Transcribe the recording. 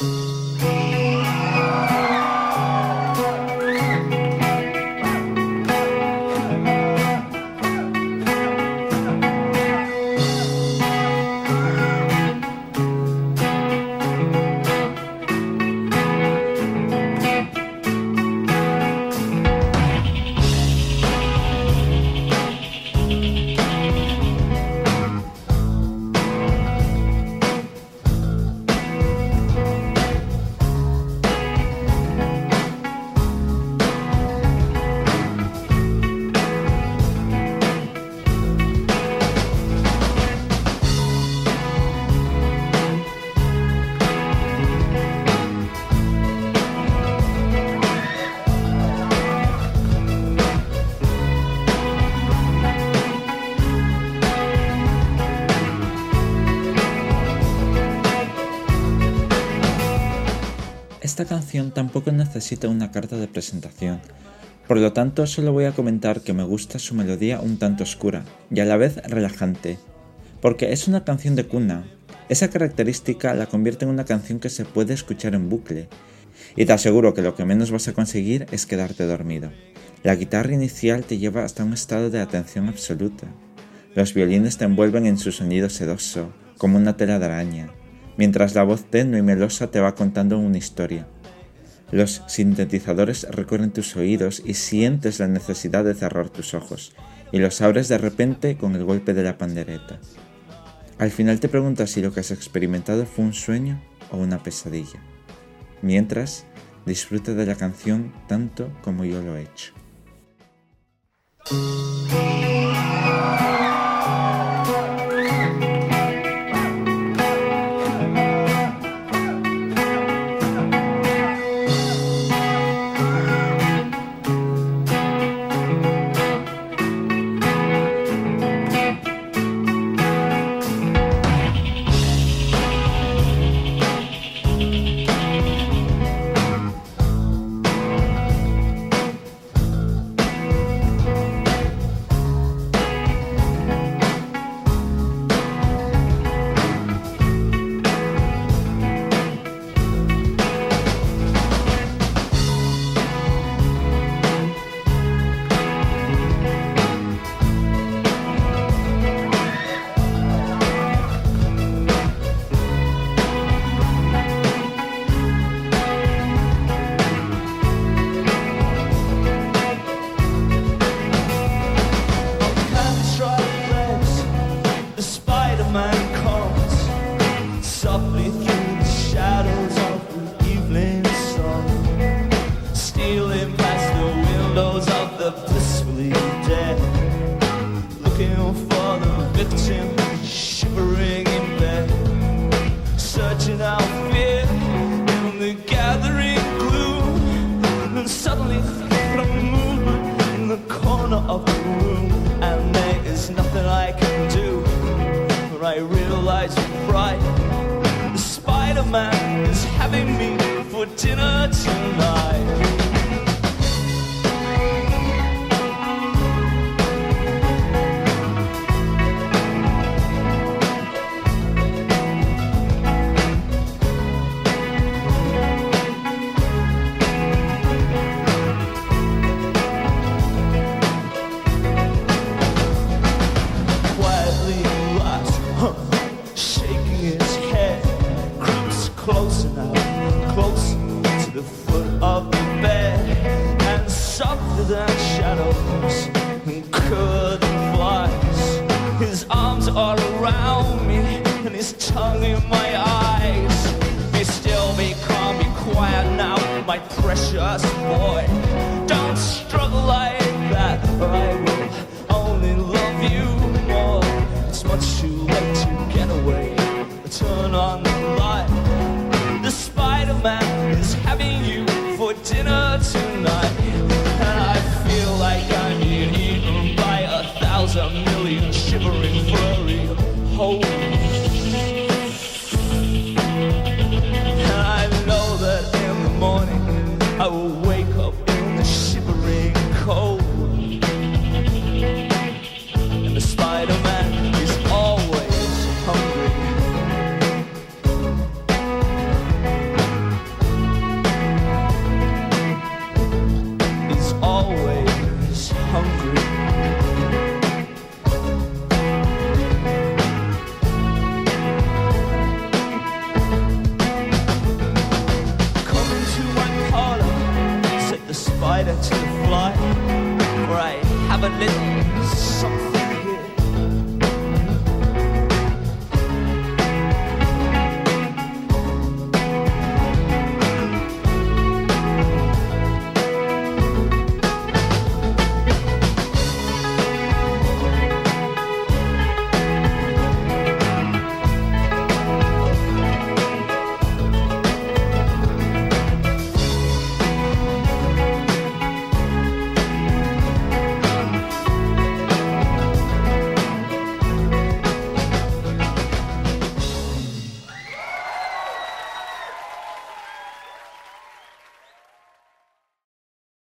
Mm-hmm. Esta canción tampoco necesita una carta de presentación, por lo tanto solo voy a comentar que me gusta su melodía un tanto oscura y a la vez relajante, porque es una canción de cuna. Esa característica la convierte en una canción que se puede escuchar en bucle, y te aseguro que lo que menos vas a conseguir es quedarte dormido. La guitarra inicial te lleva hasta un estado de atención absoluta. Los violines te envuelven en su sonido sedoso, como una tela de araña, mientras la voz tenue y melosa te va contando una historia. Los sintetizadores recorren tus oídos y sientes la necesidad de cerrar tus ojos, y los abres de repente con el golpe de la pandereta. Al final te preguntas si lo que has experimentado fue un sueño o una pesadilla. Mientras, disfruta de la canción tanto como yo lo he hecho. searching out fear in the gathering gloom. And then suddenly a movement in the corner of the room, and there is nothing I can do. For I realize with fright, the Spider-Man is having me for dinner tonight. closer now, closer to the foot of the bed, and softer than shadows and curling flies. His arms are around me, and his tongue in my eyes. Be still, be calm, be quiet now, my precious boy. Don't struggle like that. tonight. I feel like I'm being eaten by a thousand million shivering spider to the fly, or I haven't lit something.